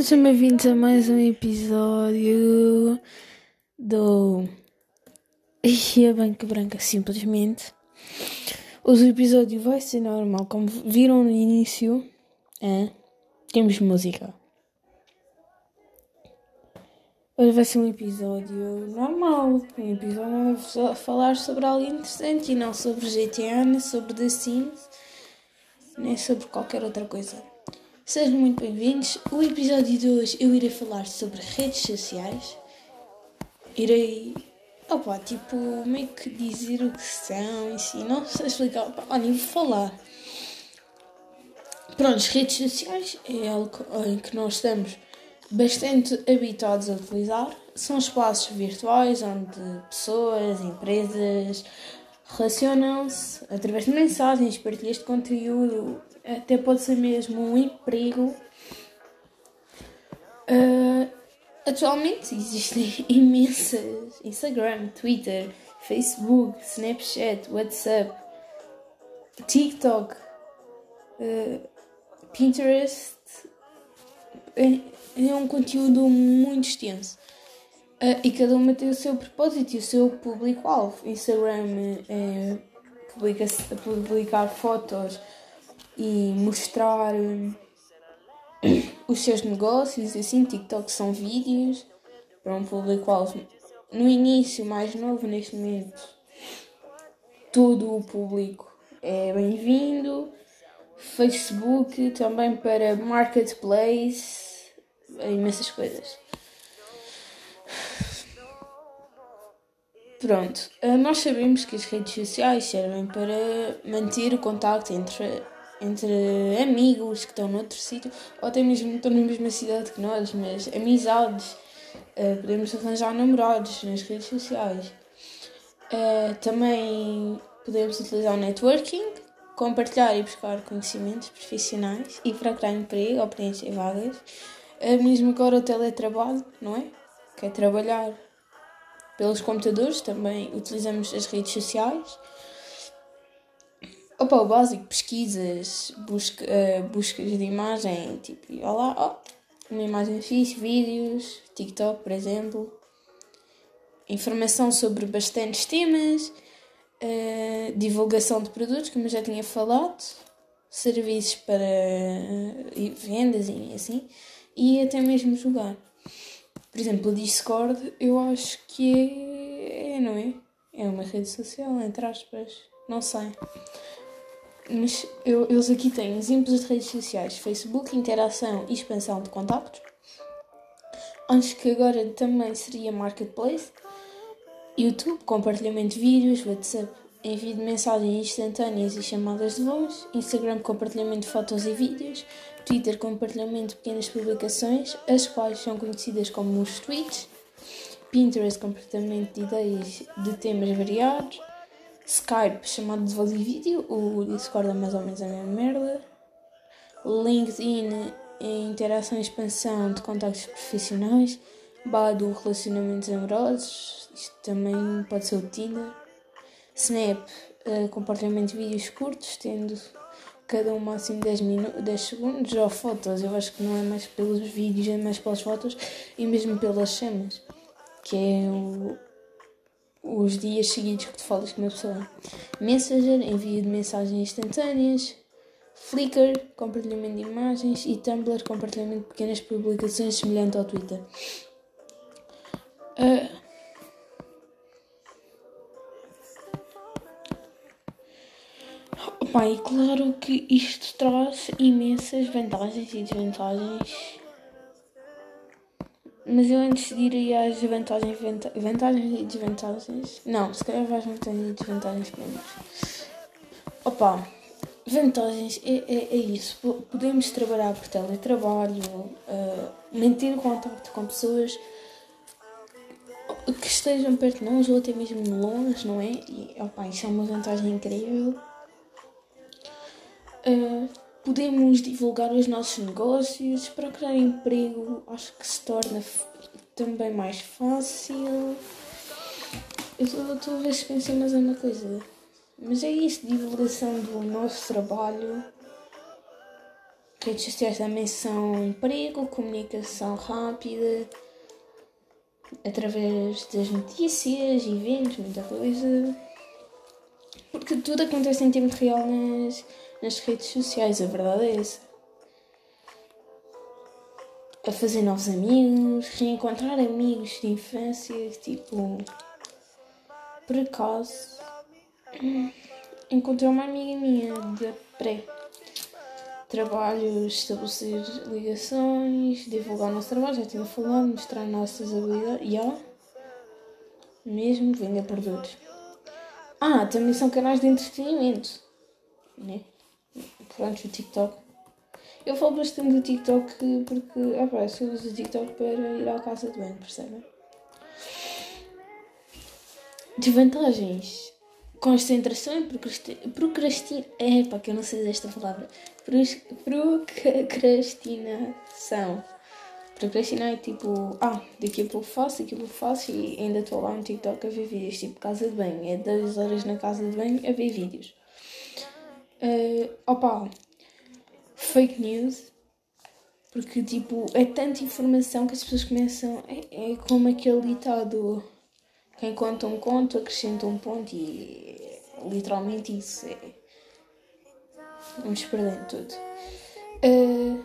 Sejam bem-vindos a mais um episódio do e a Banca Branca simplesmente. Hoje o episódio vai ser normal, como viram no início, é, temos música. Hoje vai ser um episódio normal, um episódio a falar sobre algo interessante e não sobre GTA, nem sobre The Sims, nem sobre qualquer outra coisa. Sejam muito bem-vindos. O episódio de hoje eu irei falar sobre redes sociais. Irei, opa, tipo, meio que dizer o que são em si. Não sei explicar, opa, olha, vou falar. Pronto, as redes sociais é algo em que nós estamos bastante habituados a utilizar. São espaços virtuais onde pessoas, empresas relacionam-se através de mensagens, partilhas de conteúdo, até pode ser mesmo um emprego. Uh, atualmente existem imensas Instagram, Twitter, Facebook, Snapchat, WhatsApp, TikTok, uh, Pinterest. É, é um conteúdo muito extenso. Uh, e cada uma tem o seu propósito e o seu público-alvo. Instagram é publica publicar fotos e mostrar hum, os seus negócios assim. TikTok são vídeos para um público-alvo no início mais novo neste momento. Todo o público é bem-vindo. Facebook também para marketplace, imensas coisas. Pronto, nós sabemos que as redes sociais servem para manter o contacto entre, entre amigos que estão noutro sítio ou até mesmo estão na mesma cidade que nós, mas amizades, podemos arranjar namorados nas redes sociais. Também podemos utilizar o networking, compartilhar e buscar conhecimentos profissionais e procurar emprego ou preencher vagas. Mesmo agora o teletrabalho, não é? Que é trabalhar pelos computadores, também utilizamos as redes sociais. Opa, o básico, pesquisas, busca, uh, buscas de imagem, tipo, olá, oh, uma imagem fixe, vídeos, TikTok, por exemplo. Informação sobre bastantes temas, uh, divulgação de produtos, como já tinha falado, serviços para uh, vendas e assim, e até mesmo jogar. Por exemplo, o Discord eu acho que é, não é? É uma rede social, entre aspas. Não sei. Mas eu, eles aqui têm exemplos de redes sociais: Facebook, interação e expansão de contactos. Acho que agora também seria Marketplace. YouTube, compartilhamento de vídeos, WhatsApp, envio de mensagens instantâneas e chamadas de voz, Instagram, compartilhamento de fotos e vídeos, Twitter, compartilhamento de pequenas publicações, as quais são conhecidas como os tweets, Pinterest, compartilhamento de ideias de temas variados, Skype, chamado de voz e vídeo, o Discord é mais ou menos a mesma merda, LinkedIn, interação e expansão de contactos profissionais, Badu, relacionamentos amorosos, isto também pode ser o Tinder, Snap, uh, compartilhamento de vídeos curtos, tendo cada um máximo 10, minu 10 segundos, ou fotos, eu acho que não é mais pelos vídeos, é mais pelas fotos e mesmo pelas cenas, que é o, os dias seguidos que tu falas com uma pessoa. Messenger, envio de mensagens instantâneas, Flickr, compartilhamento de imagens e Tumblr, compartilhamento de pequenas publicações semelhante ao Twitter. Uh, Opa, e claro que isto traz imensas vantagens e desvantagens. Mas eu antes de ir às vantagens, vantagens e desvantagens. Não, se calhar às vantagens e desvantagens primeiro. Opa, vantagens é, é, é isso. Podemos trabalhar por teletrabalho, uh, manter contato com pessoas que estejam perto de nós ou até mesmo longe, não é? E opa, isso é uma vantagem incrível. Uh, podemos divulgar os nossos negócios, procurar emprego, acho que se torna também mais fácil. Eu estou a ver se pensei mais uma coisa. Mas é isso, divulgação do nosso trabalho. Redes sociais também são emprego, comunicação rápida através das notícias, eventos, muita coisa. Porque tudo acontece em tempo real nas, nas redes sociais, a verdade é essa. A fazer novos amigos, reencontrar amigos de infância, tipo. Por acaso. Encontrei uma amiga minha de pré trabalho, estabelecer ligações, divulgar o nosso trabalho, já tinha falado, mostrar nossas habilidades. Yeah. mesmo vender produtos. Ah, também são canais de entretenimento. Né? Pronto, o TikTok. Eu falo bastante do TikTok porque, ah pá, eu uso o TikTok para ir à casa de banho, percebem? Desvantagens concentração e procrastinação. É pá, que eu não sei desta palavra. Procrastinação. Procrastinar é tipo, ah, daqui a pouco faço, daqui a pouco faço e ainda estou lá no TikTok a ver vídeos. Tipo, casa de banho. É 2 horas na casa de banho a ver vídeos. Uh, opa, fake news. Porque, tipo, é tanta informação que as pessoas começam. É, é como aquele ditado quem conta um conto acrescenta um ponto e literalmente isso é. Vamos perdendo tudo. Uh...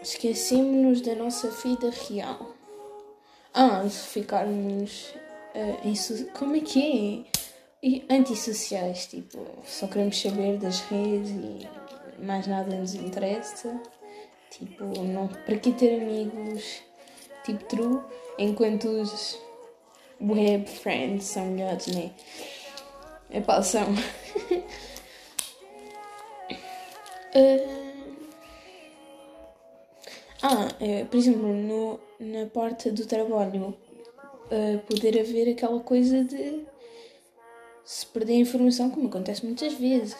Esquecemos-nos da nossa vida real. Ah, se ficarmos. Uh, como é que é? E antissociais, tipo, só queremos saber das redes e mais nada nos interessa. Tipo, não, para que ter amigos tipo true enquanto os web friends são melhores, né? É pá, são. uh... Ah, é, por exemplo, no, na parte do trabalho, uh, poder haver aquela coisa de se perder a informação, como acontece muitas vezes,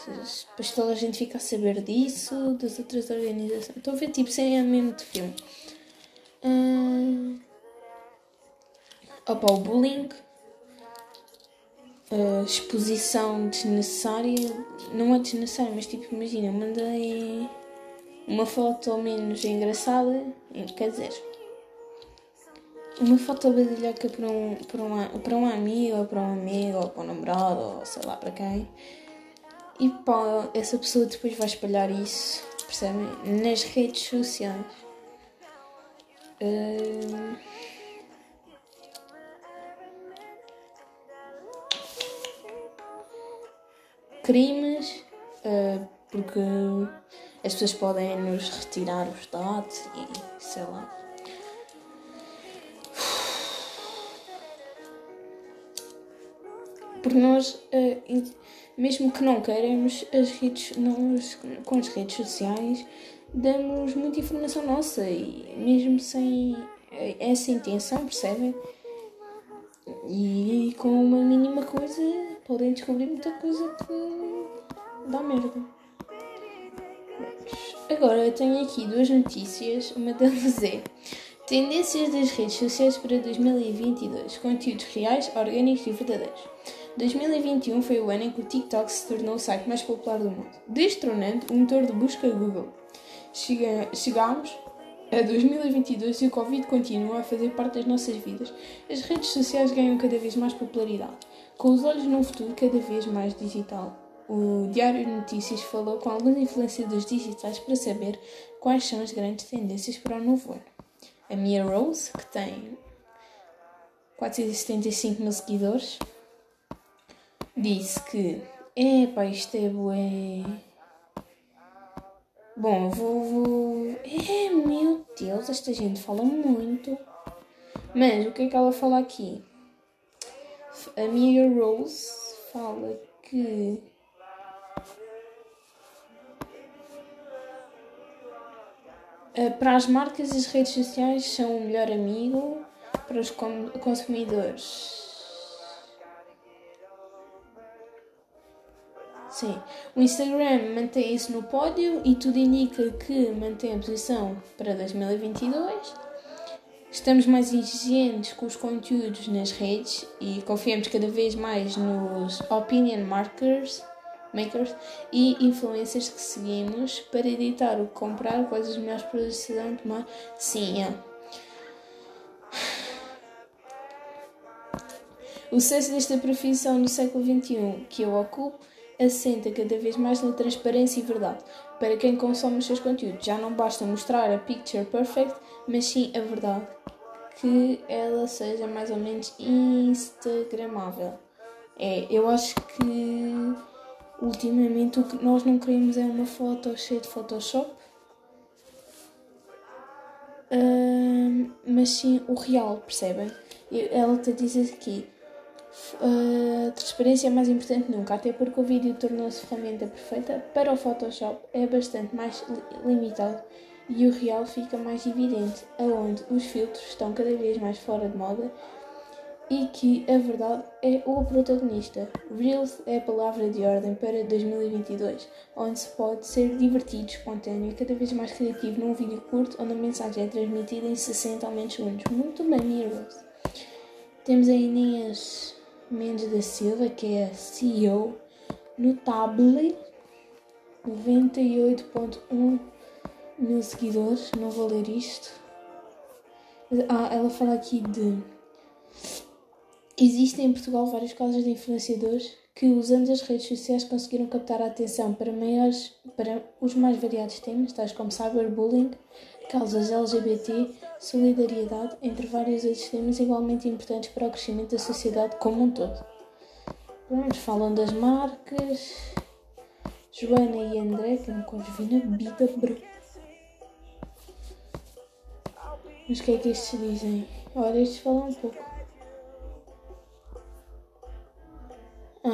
depois toda a gente fica a saber disso, das outras organizações. Estou a ver tipo mesmo de filme. Uh... Opa, o bullying. Uh, exposição desnecessária. Não é desnecessária, mas tipo, imagina, mandei uma foto menos engraçada. Quer dizer, uma foto badalhoca para um, para, uma, para um amigo, ou para um amigo, ou para um namorado, ou sei lá para quem. E pá, essa pessoa depois vai espalhar isso, percebem? Nas redes sociais. Uh... Crimes, uh, porque as pessoas podem nos retirar os dados e sei lá. Porque nós, eh, mesmo que não queiramos, as redes, nós, com as redes sociais, damos muita informação nossa e mesmo sem eh, essa intenção, percebem? E com uma mínima coisa podem descobrir muita coisa que dá merda. Agora eu tenho aqui duas notícias, uma delas é Tendências das redes sociais para 2022, conteúdos reais, orgânicos e verdadeiros. 2021 foi o ano em que o TikTok se tornou o site mais popular do mundo, destronando o motor de busca Google. Chega, chegámos a 2022 e o Covid continua a fazer parte das nossas vidas. As redes sociais ganham cada vez mais popularidade, com os olhos num futuro cada vez mais digital. O Diário de Notícias falou com alguns influenciadores digitais para saber quais são as grandes tendências para o novo ano. a Mia Rose, que tem 475 mil seguidores, disse que Epá, isto é bué. Bom, vou, vou. É, meu Deus, esta gente fala muito. Mas o que é que ela fala aqui? A Mia Rose fala que. Para as marcas, as redes sociais são o melhor amigo para os consumidores. Sim. O Instagram mantém isso no pódio e tudo indica que mantém a posição para 2022. Estamos mais exigentes com os conteúdos nas redes e confiamos cada vez mais nos opinion markers, makers e influencers que seguimos para editar o que comprar, quais os melhores produtos de cidadão tomar. Sim, é. O sucesso desta profissão no século XXI que eu ocupo assenta cada vez mais na transparência e verdade para quem consome os seus conteúdos. Já não basta mostrar a picture perfect, mas sim a verdade, que ela seja mais ou menos instagramável. É, eu acho que ultimamente o que nós não queremos é uma foto cheia de Photoshop, uh, mas sim o real, percebem? Ela te diz aqui a transparência é mais importante nunca, até porque o vídeo tornou-se ferramenta perfeita para o Photoshop, é bastante mais limitado e o real fica mais evidente, aonde os filtros estão cada vez mais fora de moda e que a verdade é o protagonista. Reels é a palavra de ordem para 2022, onde se pode ser divertido, espontâneo e cada vez mais criativo num vídeo curto onde a mensagem é transmitida em 60 ou menos segundos. Muito bem, Reels. Temos a Inês Mendes da Silva, que é CEO Notable, 98.1 mil seguidores, não vou ler isto. Ah, ela fala aqui de. Existem em Portugal vários casos de influenciadores que, usando as redes sociais, conseguiram captar a atenção para, maiores, para os mais variados temas, tais como cyberbullying, causas LGBT, solidariedade, entre vários outros temas igualmente importantes para o crescimento da sociedade como um todo. Pronto, falam das marcas. Joana e André, que nunca os vi na vida, bro. Mas o que é que estes dizem? Olha, estes falam um pouco.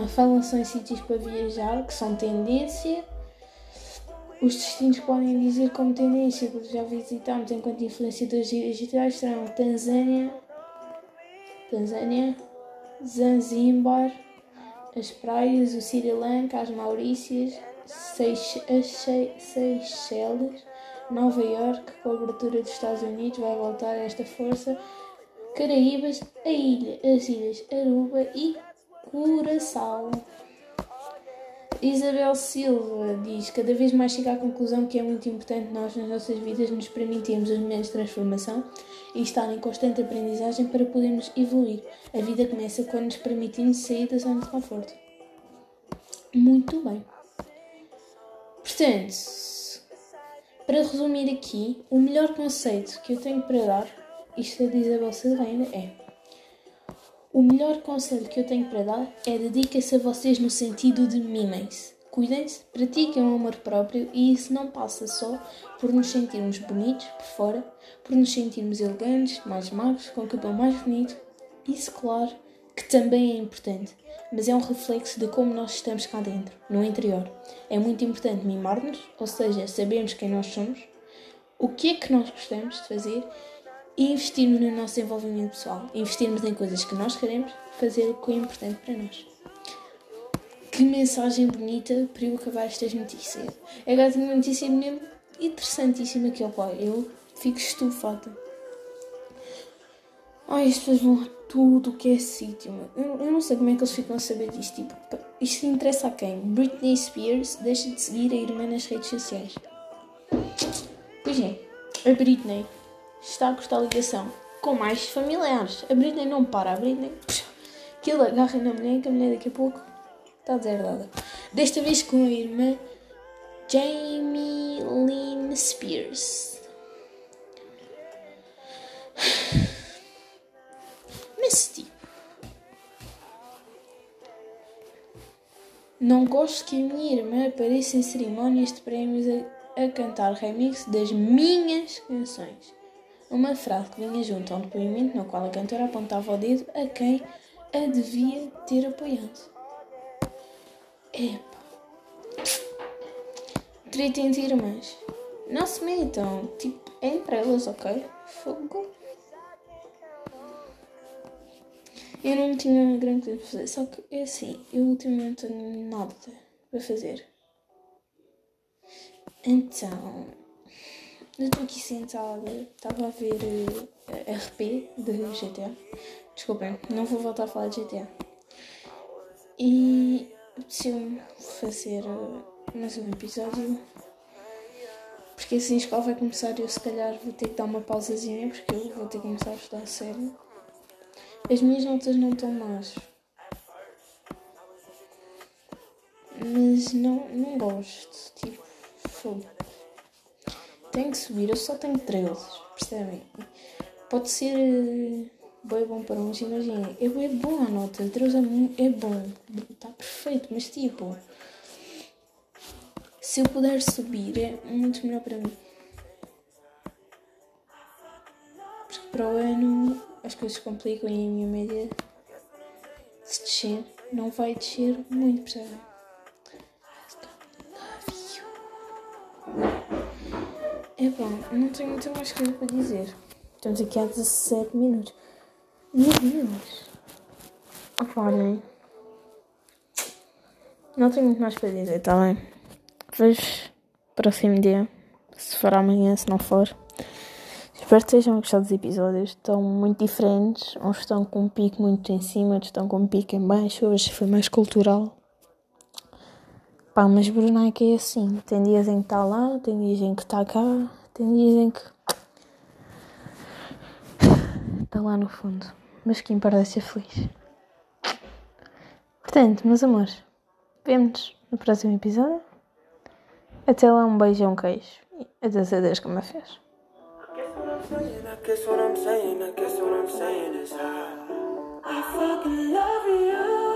Falam só em sítios para viajar, que são tendência. Os destinos que podem dizer como tendência, porque já visitamos enquanto influenciadores digitais serão Tanzânia, Tanzânia, Zanzíbar, as praias, o Sri Lanka, as Maurícias, Seychelles, Nova York, com a abertura dos Estados Unidos vai voltar esta força, Caraíbas, a ilha, as ilhas Aruba e Curaçao. Isabel Silva diz: Cada vez mais chega à conclusão que é muito importante nós, nas nossas vidas, nos permitirmos os momentos de transformação e estar em constante aprendizagem para podermos evoluir. A vida começa quando nos permitimos sair da zona de conforto. Muito bem. Portanto, para resumir aqui, o melhor conceito que eu tenho para dar, isto é de Isabel Silva ainda, é o melhor conselho que eu tenho para dar é dediquem-se a vocês no sentido de mimem-se. Cuidem-se, pratiquem o amor próprio e isso não passa só por nos sentirmos bonitos por fora, por nos sentirmos elegantes, mais magros, com o cabelo mais bonito. Isso, claro, que também é importante, mas é um reflexo de como nós estamos cá dentro, no interior. É muito importante mimar-nos, ou seja, sabermos quem nós somos, o que é que nós gostamos de fazer e investirmos no nosso desenvolvimento pessoal, investirmos em coisas que nós queremos fazer o que é importante para nós. Que mensagem bonita para eu acabar estas notícias. Agora tenho uma notícia mesmo interessantíssima que eu, pai, eu fico estufada. Ai, as pessoas vão a tudo o que é sítio. Eu, eu não sei como é que eles ficam a saber disto. Tipo, isto interessa a quem? Britney Spears deixa de seguir a irmã nas redes sociais. Pois é, a Britney está a cortar a ligação com mais familiares. A Britney não para, a Britney. Que ele agarra na mulher, que a mulher daqui a pouco está deserdada. Desta vez com a irmã Jamie Lynn Spears. Mas tipo. Não gosto que a minha irmã apareça em cerimónias de prémios a, a cantar remixes das minhas canções. Uma frase que vinha junto a um depoimento no qual a cantora apontava o dedo a quem a devia ter apoiado. Epa. Treta entre irmãs. Não se metam. Tipo, é entre elas, ok? Fogo. Eu não tinha grande coisa para fazer, só que é assim, eu ultimamente não tenho nada para fazer. Então, eu estou aqui sentada, estava a ver uh, RP de GTA. Desculpem, não vou voltar a falar de GTA. E apeteceu-me fazer uh, mais um episódio. Porque assim a escola vai começar e eu se calhar vou ter que dar uma pausazinha porque eu vou ter que começar a estudar sério. As minhas notas não estão más. Mas não, não gosto. Tipo, fogo. Tenho que subir, eu só tenho 13, percebem? Pode ser uh, bem bom para uns, imaginem. É bem bom a nota, 13 é, é bom, está perfeito, mas tipo, se eu puder subir é muito melhor para mim. Porque para o ano as coisas complicam e a minha média se descer não vai descer muito, percebem? Bom, não tenho muita mais coisa para dizer. Estamos aqui há 17 minutos. Meu Deus! Olhem. Não tenho muito mais para dizer, está bem? Vejo próximo dia. Se for amanhã, se não for. Espero que tenham gostado dos episódios. Estão muito diferentes. Uns estão com um pico muito em cima, outros estão com um pico em baixo. Hoje foi mais cultural. Pá, mas Brunei é assim. Tem dias em que está lá, tem dias em que está cá, tem dias em que. Está lá no fundo. Mas quem parece ser feliz. Portanto, meus amores, vemo-nos no próximo episódio. Até lá, um beijão, um queijo. E até Deus que me fez. I fucking love you.